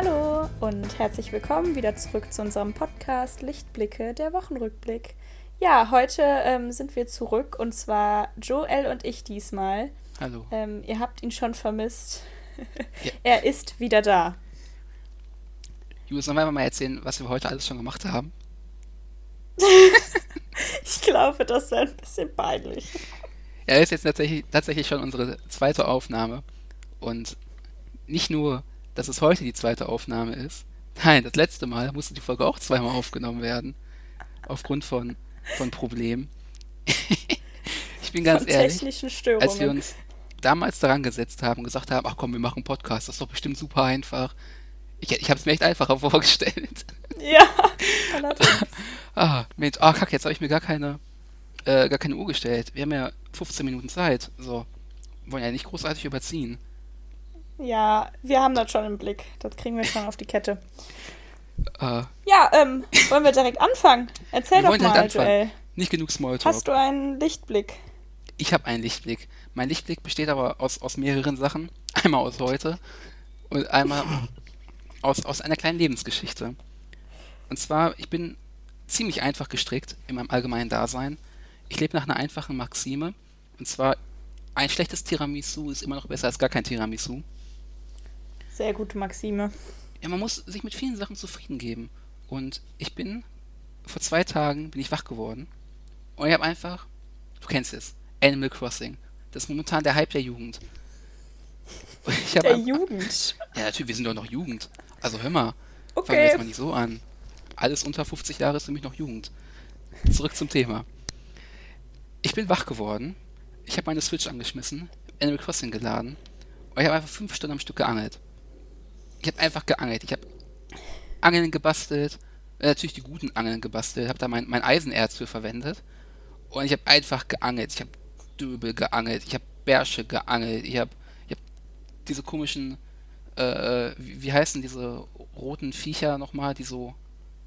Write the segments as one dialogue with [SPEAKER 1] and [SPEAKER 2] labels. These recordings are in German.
[SPEAKER 1] Hallo und herzlich willkommen wieder zurück zu unserem Podcast Lichtblicke, der Wochenrückblick. Ja, heute ähm, sind wir zurück und zwar Joel und ich diesmal.
[SPEAKER 2] Hallo.
[SPEAKER 1] Ähm, ihr habt ihn schon vermisst.
[SPEAKER 2] Ja.
[SPEAKER 1] er ist wieder da.
[SPEAKER 2] Julius, sollen wir mal erzählen, was wir heute alles schon gemacht haben?
[SPEAKER 1] Ich glaube, das wäre ein bisschen peinlich.
[SPEAKER 2] Ja, das ist jetzt tatsächlich, tatsächlich schon unsere zweite Aufnahme. Und nicht nur, dass es heute die zweite Aufnahme ist. Nein, das letzte Mal musste die Folge auch zweimal aufgenommen werden. Aufgrund von, von Problemen. ich bin ganz
[SPEAKER 1] Von
[SPEAKER 2] ehrlich,
[SPEAKER 1] technischen Störungen.
[SPEAKER 2] als wir uns damals daran gesetzt haben und gesagt haben, ach komm, wir machen einen Podcast, das ist doch bestimmt super einfach. Ich, ich habe es mir echt einfacher vorgestellt.
[SPEAKER 1] Ja, allerdings.
[SPEAKER 2] Ah, Mensch, ah, kack, jetzt habe ich mir gar keine, äh, gar keine Uhr gestellt. Wir haben ja 15 Minuten Zeit. So. Wollen ja nicht großartig überziehen.
[SPEAKER 1] Ja, wir haben das schon im Blick. Das kriegen wir schon auf die Kette.
[SPEAKER 2] Äh,
[SPEAKER 1] Ja, ähm, wollen wir direkt anfangen? Erzähl doch mal. Joel.
[SPEAKER 2] nicht genug Smalltalk.
[SPEAKER 1] Hast du einen Lichtblick?
[SPEAKER 2] Ich habe einen Lichtblick. Mein Lichtblick besteht aber aus, aus mehreren Sachen. Einmal aus heute und einmal aus, aus einer kleinen Lebensgeschichte. Und zwar, ich bin ziemlich einfach gestrickt in meinem allgemeinen Dasein. Ich lebe nach einer einfachen Maxime. Und zwar, ein schlechtes Tiramisu ist immer noch besser als gar kein Tiramisu.
[SPEAKER 1] Sehr gute Maxime.
[SPEAKER 2] Ja, man muss sich mit vielen Sachen zufrieden geben. Und ich bin, vor zwei Tagen bin ich wach geworden. Und ich habe einfach, du kennst es, Animal Crossing. Das ist momentan der Hype der Jugend.
[SPEAKER 1] Der
[SPEAKER 2] einfach-
[SPEAKER 1] Jugend.
[SPEAKER 2] Ja, natürlich, wir sind doch noch Jugend. Also hör mal, fangen wir
[SPEAKER 1] Okay.
[SPEAKER 2] jetzt mal nicht so an. Alles unter 50 Jahre ist für mich noch Jugend. Zurück zum Thema. Ich bin wach geworden. Ich habe meine Switch angeschmissen, Animal Crossing geladen und ich habe einfach fünf Stunden am Stück geangelt. Ich habe einfach geangelt. Ich habe Angeln gebastelt, äh, natürlich die guten Angeln gebastelt, habe da mein, mein Eisenerz für verwendet und ich habe einfach geangelt. Ich habe Döbel geangelt, ich habe Bärsche geangelt, ich habe ich hab diese komischen äh, wie, wie heißen diese roten Viecher nochmal, die so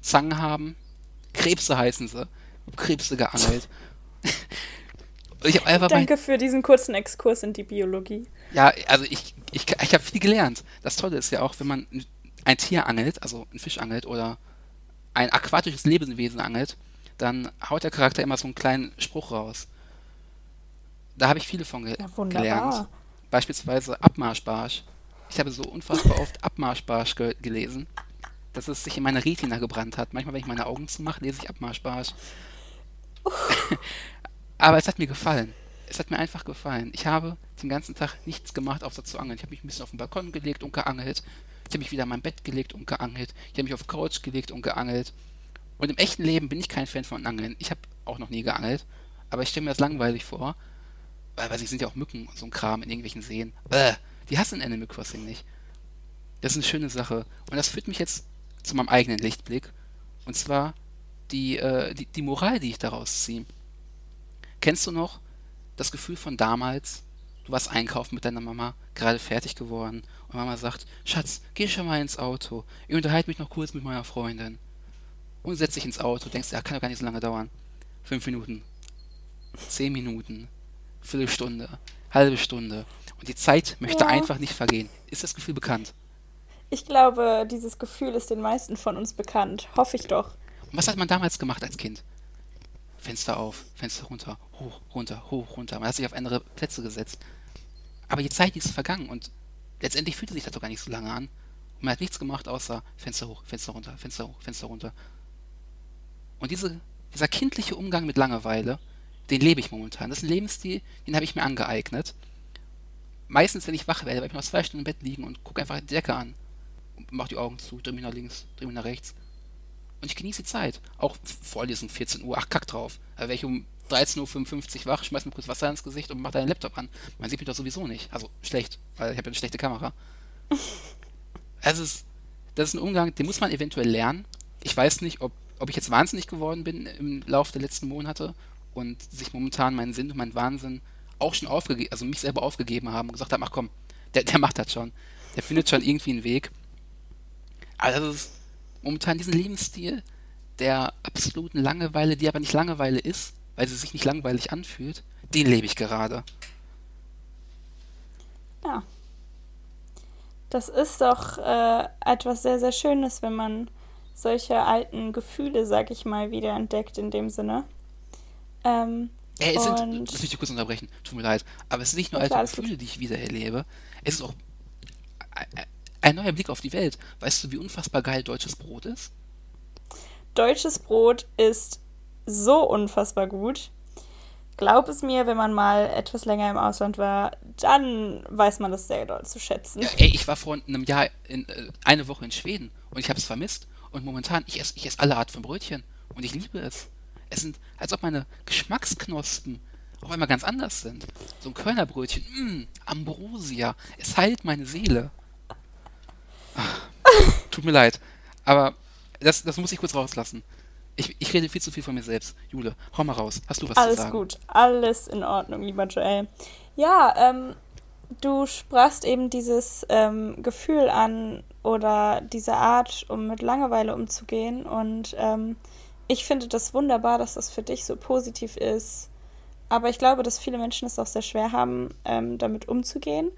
[SPEAKER 2] Zangen haben? Krebse heißen sie. Krebse geangelt. Ich einfach mein,
[SPEAKER 1] Danke für diesen kurzen Exkurs in die Biologie.
[SPEAKER 2] ja, also ich, ich, ich habe viel gelernt. Das Tolle ist ja auch, wenn man ein Tier angelt, also ein Fisch angelt oder ein aquatisches Lebewesen angelt, dann haut der Charakter immer so einen kleinen Spruch raus. Da habe ich viele von ge
[SPEAKER 1] Ja,
[SPEAKER 2] gelernt. Beispielsweise Abmarschbarsch. Ich habe so unfassbar oft Abmarschbarsch ge gelesen, dass es sich in meine Retina gebrannt hat. Manchmal, wenn ich meine Augen zumache, lese ich Abmarschbarsch. Aber es hat mir gefallen. Es hat mir einfach gefallen. Ich habe den ganzen Tag nichts gemacht, außer zu angeln. Ich habe mich ein bisschen auf den Balkon gelegt und geangelt. Ich habe mich wieder in mein Bett gelegt und geangelt. Ich habe mich auf die Couch gelegt und geangelt. Und im echten Leben bin ich kein Fan von Angeln. Ich habe auch noch nie geangelt. Aber ich stelle mir das langweilig vor. Weil, weil sie sind ja auch Mücken und so ein Kram in irgendwelchen Seen. Äh, die hassen Animal Crossing nicht. Das ist eine schöne Sache. Und das führt mich jetzt zu meinem eigenen Lichtblick. Und zwar die, äh, die, die Moral, die ich daraus ziehe. Kennst du noch das Gefühl von damals? Du warst einkaufen mit deiner Mama, gerade fertig geworden. Und Mama sagt, Schatz, geh schon mal ins Auto. Ich unterhalte mich noch kurz mit meiner Freundin. Und setz dich ins Auto. Denkst, ja, kann doch gar nicht so lange dauern. Fünf Minuten. Zehn Minuten. Viertelstunde. Halbe Stunde. Und die Zeit möchte
[SPEAKER 1] Ja.
[SPEAKER 2] einfach nicht vergehen. Ist das Gefühl bekannt?
[SPEAKER 1] Ich glaube, dieses Gefühl ist den meisten von uns bekannt. Hoffe ich doch.
[SPEAKER 2] Und was hat man damals gemacht als Kind? Fenster auf, Fenster runter, hoch, runter, hoch, runter. Man hat sich auf andere Plätze gesetzt. Aber die Zeit ist vergangen und letztendlich fühlte sich das doch gar nicht so lange an. Und man hat nichts gemacht, außer Fenster hoch, Fenster runter, Fenster hoch, Fenster runter. Und diese, dieser kindliche Umgang mit Langeweile, den lebe ich momentan. Das ist ein Lebensstil, den habe ich mir angeeignet. Meistens, wenn ich wach werde, bleibe ich noch zwei Stunden im Bett liegen und gucke einfach die Decke an. Mach die Augen zu, dreh mich nach links, dreh mich nach rechts. Und ich genieße die Zeit. Auch Vorlesung 14 Uhr, ach kack drauf. Da wäre ich um 13.55 Uhr wach, schmeiß mir kurz Wasser ins Gesicht und mach deinen Laptop an. Man sieht mich doch sowieso nicht. Also schlecht, weil ich habe ja eine schlechte Kamera. Also es ist, das ist ein Umgang, den muss man eventuell lernen. Ich weiß nicht, ob, ob ich jetzt wahnsinnig geworden bin im Laufe der letzten Monate und sich momentan mein Sinn und mein Wahnsinn auch schon aufgegeben, also mich selber aufgegeben haben und gesagt haben, ach komm, der, der macht das schon. Der findet schon irgendwie einen Weg. Aber das ist momentan diesen Lebensstil der absoluten Langeweile, die aber nicht Langeweile ist, weil sie sich nicht langweilig anfühlt, den lebe ich gerade.
[SPEAKER 1] Ja. Das ist doch äh, etwas sehr, sehr Schönes, wenn man solche alten Gefühle, sag ich mal, wieder entdeckt in dem Sinne. Ähm,
[SPEAKER 2] Ey, es sind, lass mich dir kurz unterbrechen, tut mir leid, aber es sind nicht nur alte Gefühle, die ich wieder erlebe, es ist auch ein neuer Blick auf die Welt. Weißt du, wie unfassbar geil deutsches Brot ist?
[SPEAKER 1] Deutsches Brot ist so unfassbar gut. Glaub es mir, wenn man mal etwas länger im Ausland war, dann weiß man das sehr doll zu schätzen.
[SPEAKER 2] Ja, ey, ich war vor einem Jahr in, äh, eine Woche in Schweden und ich habe es vermisst. Und momentan, ich esse ich ess alle Art von Brötchen und ich liebe es. Es sind, als ob meine Geschmacksknospen auf einmal ganz anders sind. So ein Körnerbrötchen, mh, mm, Ambrosia, es heilt meine Seele. Tut mir leid, aber das, das muss ich kurz rauslassen. Ich, ich rede viel zu viel von mir selbst. Jule, hau mal raus. Hast du was
[SPEAKER 1] alles
[SPEAKER 2] zu sagen?
[SPEAKER 1] Alles gut, alles in Ordnung, lieber Joel. Ja, ähm, du sprachst eben dieses ähm, Gefühl an oder diese Art, um mit Langeweile umzugehen. Und ähm, ich finde das wunderbar, dass das für dich so positiv ist. Aber ich glaube, dass viele Menschen es auch sehr schwer haben, ähm, damit umzugehen,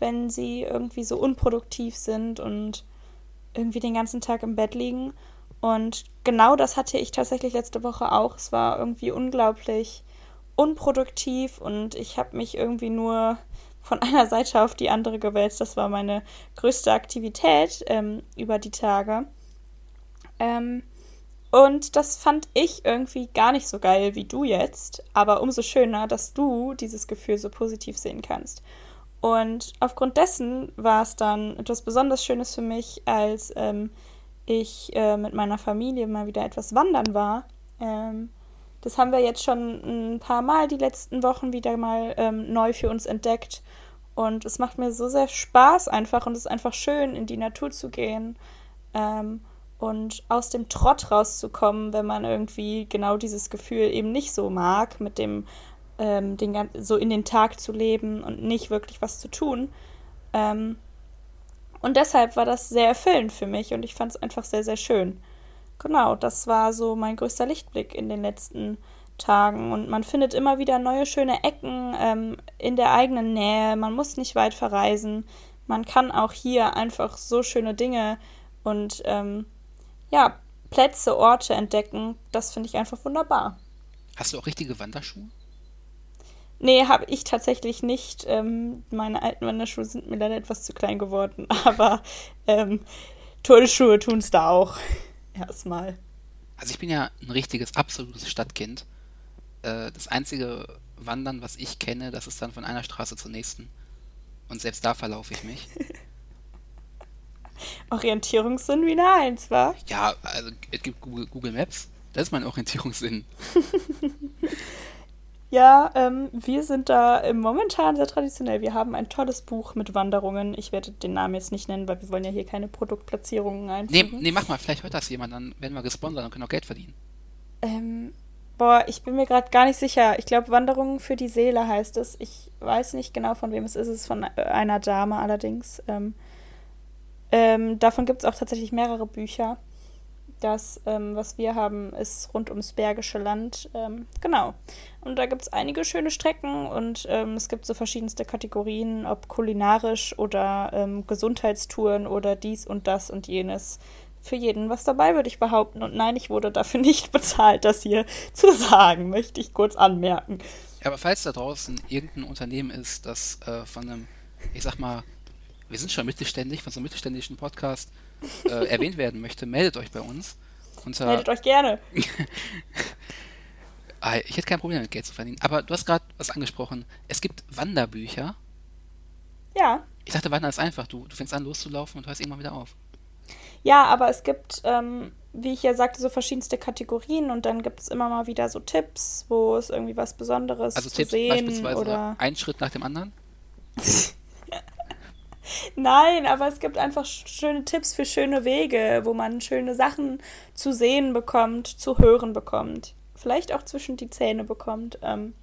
[SPEAKER 1] wenn sie irgendwie so unproduktiv sind und irgendwie den ganzen Tag im Bett liegen. Und genau das hatte ich tatsächlich letzte Woche auch. Es war irgendwie unglaublich unproduktiv und ich habe mich irgendwie nur von einer Seite auf die andere gewälzt. Das war meine größte Aktivität ähm, über die Tage. Ähm, und das fand ich irgendwie gar nicht so geil wie du jetzt, aber umso schöner, dass du dieses Gefühl so positiv sehen kannst. Und aufgrund dessen war es dann etwas besonders Schönes für mich, als ähm, ich äh, mit meiner Familie mal wieder etwas wandern war. Ähm, das haben wir jetzt schon ein paar Mal die letzten Wochen wieder mal ähm, neu für uns entdeckt. Und es macht mir so sehr Spaß einfach und es ist einfach schön, in die Natur zu gehen ähm, und aus dem Trott rauszukommen, wenn man irgendwie genau dieses Gefühl eben nicht so mag, mit dem ähm, den, so in den Tag zu leben und nicht wirklich was zu tun. Ähm, und deshalb war das sehr erfüllend für mich und ich fand es einfach sehr, sehr schön. Genau, das war so mein größter Lichtblick in den letzten Tagen. Und man findet immer wieder neue schöne Ecken ähm, in der eigenen Nähe. Man muss nicht weit verreisen. Man kann auch hier einfach so schöne Dinge und ähm, ja, Plätze, Orte entdecken. Das finde ich einfach wunderbar.
[SPEAKER 2] Hast du auch richtige Wanderschuhe?
[SPEAKER 1] Nee, habe ich tatsächlich nicht. Ähm, meine alten Wanderschuhe sind mir leider etwas zu klein geworden, aber ähm, Turnschuhe tun es da auch. Erstmal.
[SPEAKER 2] Also ich bin ja ein richtiges, absolutes Stadtkind. Äh, das einzige Wandern, was ich kenne, das ist dann von einer Straße zur nächsten. Und selbst da verlaufe ich mich.
[SPEAKER 1] Orientierungssinn wie eine Eins, wa?
[SPEAKER 2] Ja, also es gibt Google, Google Maps. Das ist mein Orientierungssinn.
[SPEAKER 1] Ja, ähm, wir sind da momentan sehr traditionell. Wir haben ein tolles Buch mit Wanderungen. Ich werde den Namen jetzt nicht nennen, weil wir wollen ja hier keine Produktplatzierungen einfügen.
[SPEAKER 2] Nee, nee mach mal, vielleicht hört das jemand, dann werden wir gesponsert und können auch Geld verdienen.
[SPEAKER 1] Ähm, boah, ich bin mir gerade gar nicht sicher. Ich glaube, Wanderungen für die Seele heißt es. Ich weiß nicht genau, von wem es ist. Es ist von einer Dame allerdings. Ähm, ähm, davon gibt es auch tatsächlich mehrere Bücher. Das, ähm, was wir haben, ist rund ums Bergische Land. Ähm, genau. Und da gibt es einige schöne Strecken und ähm, es gibt so verschiedenste Kategorien, ob kulinarisch oder ähm, Gesundheitstouren oder dies und das und jenes. Für jeden was dabei, würde ich behaupten. Und nein, ich wurde dafür nicht bezahlt, das hier zu sagen, möchte ich kurz anmerken.
[SPEAKER 2] Aber falls da draußen irgendein Unternehmen ist, das äh, von einem, ich sag mal, wir sind schon mittelständig, von so einem mittelständischen Podcast äh, erwähnt werden möchte, meldet euch bei uns.
[SPEAKER 1] Unter meldet euch gerne.
[SPEAKER 2] Ah, ich hätte kein Problem damit, Geld zu verdienen. Aber du hast gerade was angesprochen. Es gibt Wanderbücher.
[SPEAKER 1] Ja.
[SPEAKER 2] Ich dachte, Wandern ist einfach. Du, du fängst an loszulaufen und hörst irgendwann wieder auf.
[SPEAKER 1] Ja, aber es gibt, ähm, wie ich ja sagte, so verschiedenste Kategorien und dann gibt es immer mal wieder so Tipps, wo es irgendwie was Besonderes also zu Tipps sehen beispielsweise oder
[SPEAKER 2] ein Schritt nach dem anderen.
[SPEAKER 1] Nein, aber es gibt einfach schöne Tipps für schöne Wege, wo man schöne Sachen zu sehen bekommt, zu hören bekommt. Vielleicht auch zwischen die Zähne bekommt. Ähm,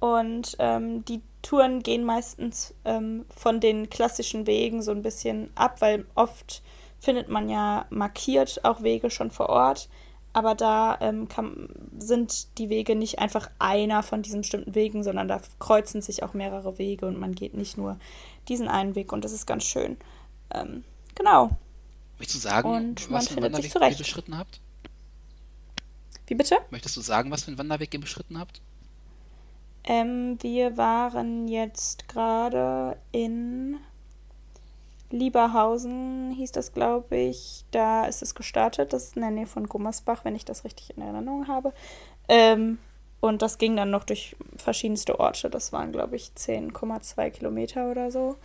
[SPEAKER 1] und ähm, die Touren gehen meistens ähm, von den klassischen Wegen so ein bisschen ab, weil oft findet man ja markiert auch Wege schon vor Ort. Aber da ähm, kann, sind die Wege nicht einfach einer von diesen bestimmten Wegen, sondern da kreuzen sich auch mehrere Wege und man geht nicht nur diesen einen Weg und das ist ganz schön. Ähm, genau.
[SPEAKER 2] Möchtest du sagen,
[SPEAKER 1] Und
[SPEAKER 2] was für einen Wanderweg ihr beschritten habt?
[SPEAKER 1] Wie bitte?
[SPEAKER 2] Möchtest du sagen, was für einen Wanderweg ihr beschritten habt?
[SPEAKER 1] Ähm, wir waren jetzt gerade in Lieberhausen, hieß das, glaube ich. Da ist es gestartet. Das ist in der Nähe von Gummersbach, wenn ich das richtig in Erinnerung habe. Ähm, und das ging dann noch durch verschiedenste Orte. Das waren, glaube ich, 10,2 Kilometer oder so.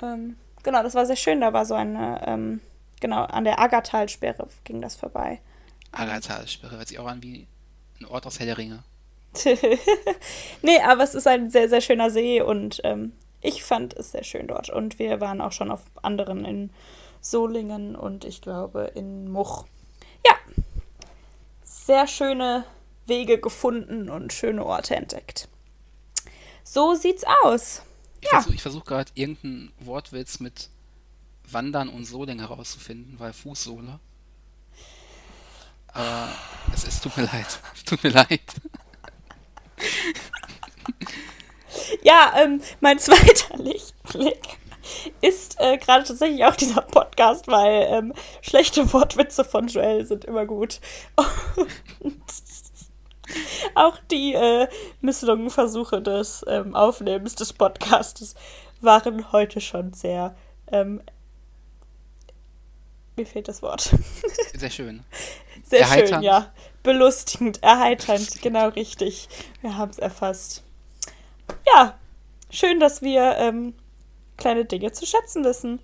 [SPEAKER 1] Ähm, genau, das war sehr schön. Da war so eine, ähm, genau, an der Aggertalsperre ging das vorbei.
[SPEAKER 2] Agatha-Sperre hört sich auch an wie ein Ort aus Herr der Ringe.
[SPEAKER 1] nee, aber es ist ein sehr, sehr schöner See und ähm, ich fand es sehr schön dort. Und wir waren auch schon auf anderen in Solingen und ich glaube in Much. Ja, sehr schöne Wege gefunden und schöne Orte entdeckt. So sieht's aus.
[SPEAKER 2] Ich
[SPEAKER 1] Ja.
[SPEAKER 2] versuche versuch gerade irgendeinen Wortwitz mit Wandern und Soling herauszufinden, weil Fußsohle. Aber es, es tut mir leid. Tut mir leid.
[SPEAKER 1] Ja, ähm, mein zweiter Lichtblick ist äh, gerade tatsächlich auch dieser Podcast, weil ähm, schlechte Wortwitze von Joel sind immer gut. Und auch die äh, misslungenen Versuche des ähm, Aufnehmens des Podcastes waren heute schon sehr. Ähm, mir fehlt das Wort.
[SPEAKER 2] Sehr schön.
[SPEAKER 1] Sehr schön,
[SPEAKER 2] Erheiternd.
[SPEAKER 1] ja. Belustigend, erheiternd, genau richtig. Wir haben es erfasst. Ja, schön, dass wir ähm, kleine Dinge zu schätzen wissen.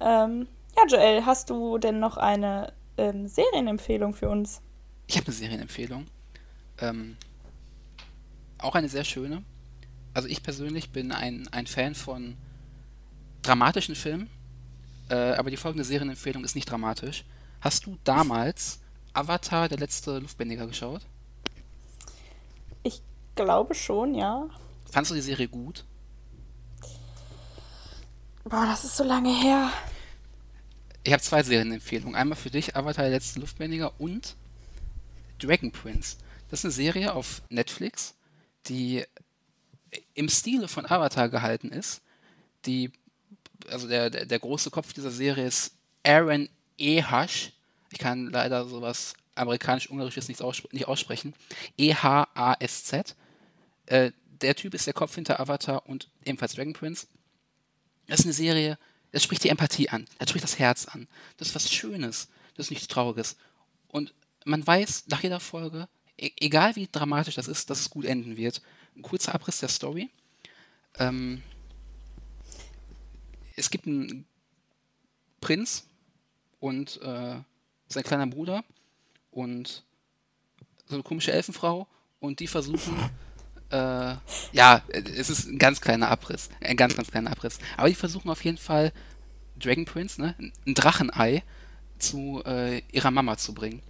[SPEAKER 1] Ähm, ja, Joel, hast du denn noch eine ähm, Serienempfehlung für uns?
[SPEAKER 2] Ich habe eine Serienempfehlung. Ähm, auch eine sehr schöne. Also ich persönlich bin ein, ein Fan von dramatischen Filmen, äh, aber die folgende Serienempfehlung ist nicht dramatisch. Hast du damals Avatar, der letzte Luftbändiger, geschaut?
[SPEAKER 1] Ich glaube schon, ja.
[SPEAKER 2] Fandst du die Serie gut?
[SPEAKER 1] Boah, das ist so lange her.
[SPEAKER 2] Ich habe zwei Serienempfehlungen. Einmal für dich, Avatar, der letzte Luftbändiger und Dragon Prince. Das ist eine Serie auf Netflix, die im Stile von Avatar gehalten ist. Die, also der, der, der große Kopf dieser Serie ist Aaron Ehash. Ich kann leider sowas amerikanisch-ungarisches nicht, nicht aussprechen. E-H-A-S-Z. Äh, der Typ ist der Kopf hinter Avatar und ebenfalls Dragon Prince. Das ist eine Serie, das spricht die Empathie an, das spricht das Herz an. Das ist was Schönes, das ist nichts Trauriges. Und man weiß nach jeder Folge, e egal wie dramatisch das ist, dass es gut enden wird. Ein kurzer Abriss der Story. Ähm, es gibt einen Prinz und äh, sein kleiner Bruder und so eine komische Elfenfrau und die versuchen, äh, ja, es ist ein ganz kleiner Abriss, ein ganz, ganz kleiner Abriss. Aber die versuchen auf jeden Fall Dragon Prince, ne, ein Drachenei zu äh, ihrer Mama zu bringen.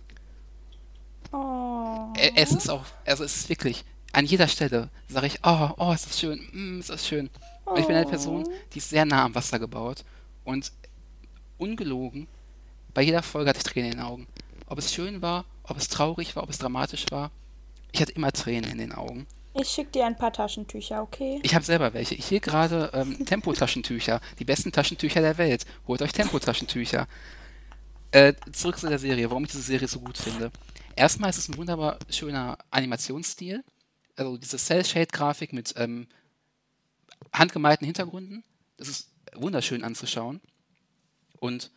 [SPEAKER 1] Oh.
[SPEAKER 2] Es ist auch, also es ist wirklich, an jeder Stelle sage ich, oh, oh, ist das schön, mm, ist das schön. Und ich bin eine Person, die ist sehr nah am Wasser gebaut und ungelogen, bei jeder Folge hatte ich Tränen in den Augen. Ob es schön war, ob es traurig war, ob es dramatisch war, ich hatte immer Tränen in den Augen.
[SPEAKER 1] Ich schicke dir ein paar Taschentücher, okay?
[SPEAKER 2] Ich habe selber welche. Hier gerade ähm, Tempotaschentücher. Die besten Taschentücher der Welt. Holt euch Tempotaschentücher. Äh, zurück zu der Serie, warum ich diese Serie so gut finde. Erstmal ist es ein wunderbar schöner Animationsstil. Also diese Cell-Shade-Grafik mit ähm, handgemalten Hintergründen. Das ist wunderschön anzuschauen. Und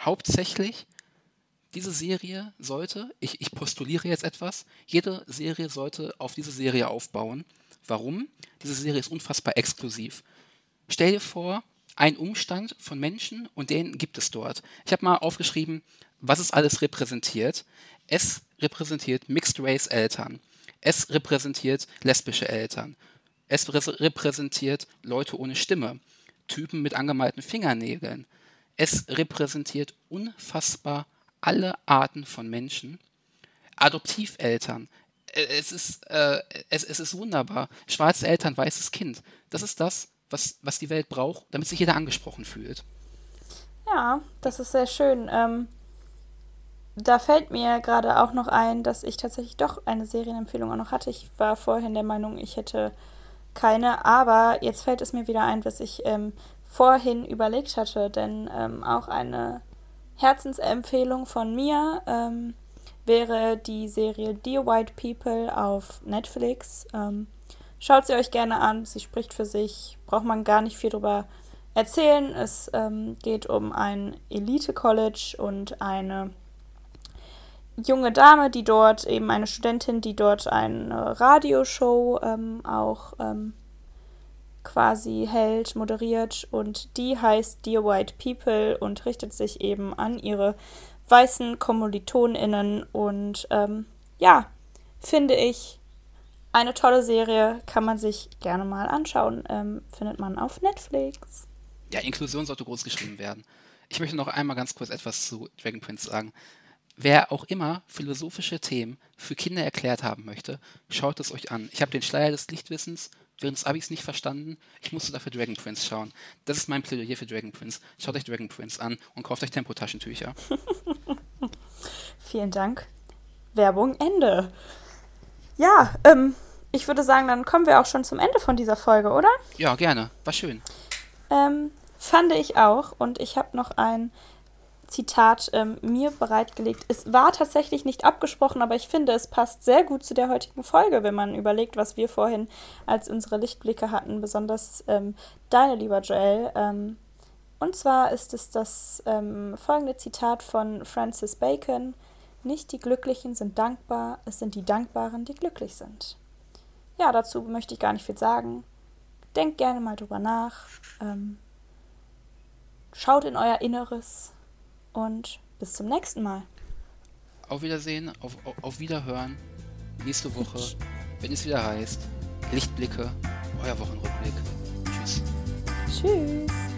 [SPEAKER 2] hauptsächlich, diese Serie sollte, ich, ich postuliere jetzt etwas, jede Serie sollte auf diese Serie aufbauen. Warum? Diese Serie ist unfassbar exklusiv. Stell dir vor, ein Umstand von Menschen und den gibt es dort. Ich habe mal aufgeschrieben, was es alles repräsentiert. Es repräsentiert Mixed Race Eltern. Es repräsentiert lesbische Eltern. Es re- repräsentiert Leute ohne Stimme. Typen mit angemalten Fingernägeln. Es repräsentiert unfassbar alle Arten von Menschen. Adoptiveltern. Äh, Es ist, äh, es, es ist wunderbar. Schwarze Eltern, weißes Kind. Das ist das, was, was die Welt braucht, damit sich jeder angesprochen fühlt.
[SPEAKER 1] Ja, das ist sehr schön. Ähm, da fällt mir gerade auch noch ein, dass ich tatsächlich doch eine Serienempfehlung auch noch hatte. Ich war vorhin der Meinung, ich hätte keine, aber jetzt fällt es mir wieder ein, was ich ähm, vorhin überlegt hatte. Denn ähm, auch eine Herzensempfehlung von mir ähm, wäre die Serie Dear White People auf Netflix. Ähm, schaut sie euch gerne an, sie spricht für sich, braucht man gar nicht viel drüber erzählen. Es ähm, geht um ein Elite-College und eine junge Dame, die dort, eben eine Studentin, die dort eine Radioshow ähm, auch ähm, quasi hält, moderiert und die heißt Dear White People und richtet sich eben an ihre weißen KommilitonInnen und ähm, ja, finde ich eine tolle Serie, kann man sich gerne mal anschauen, ähm, findet man auf Netflix.
[SPEAKER 2] Ja, Inklusion sollte groß geschrieben werden. Ich möchte noch einmal ganz kurz etwas zu Dragon Prince sagen. Wer auch immer philosophische Themen für Kinder erklärt haben möchte, schaut es euch an. Ich habe den Schleier des Lichtwissens während des Abis nicht verstanden. Ich musste dafür Dragon Prince schauen. Das ist mein Plädoyer für Dragon Prince. Schaut euch Dragon Prince an und kauft euch Tempotaschentücher.
[SPEAKER 1] Vielen Dank. Werbung Ende. Ja, ähm, ich würde sagen, dann kommen wir auch schon zum Ende von dieser Folge, oder?
[SPEAKER 2] Ja, gerne. War schön.
[SPEAKER 1] Ähm, fand ich auch. Und ich habe noch ein Zitat ähm, mir bereitgelegt. Es war tatsächlich nicht abgesprochen, aber ich finde, es passt sehr gut zu der heutigen Folge, wenn man überlegt, was wir vorhin als unsere Lichtblicke hatten, besonders ähm, deine, lieber Joel. Ähm, und zwar ist es das ähm, folgende Zitat von Francis Bacon. Nicht die Glücklichen sind dankbar, es sind die Dankbaren, die glücklich sind. Ja, dazu möchte ich gar nicht viel sagen. Denkt gerne mal drüber nach. Ähm, schaut in euer Inneres und bis zum nächsten Mal.
[SPEAKER 2] Auf Wiedersehen, auf, auf, auf Wiederhören. Nächste Woche, wenn es wieder heißt, Lichtblicke, euer Wochenrückblick. Tschüss.
[SPEAKER 1] Tschüss.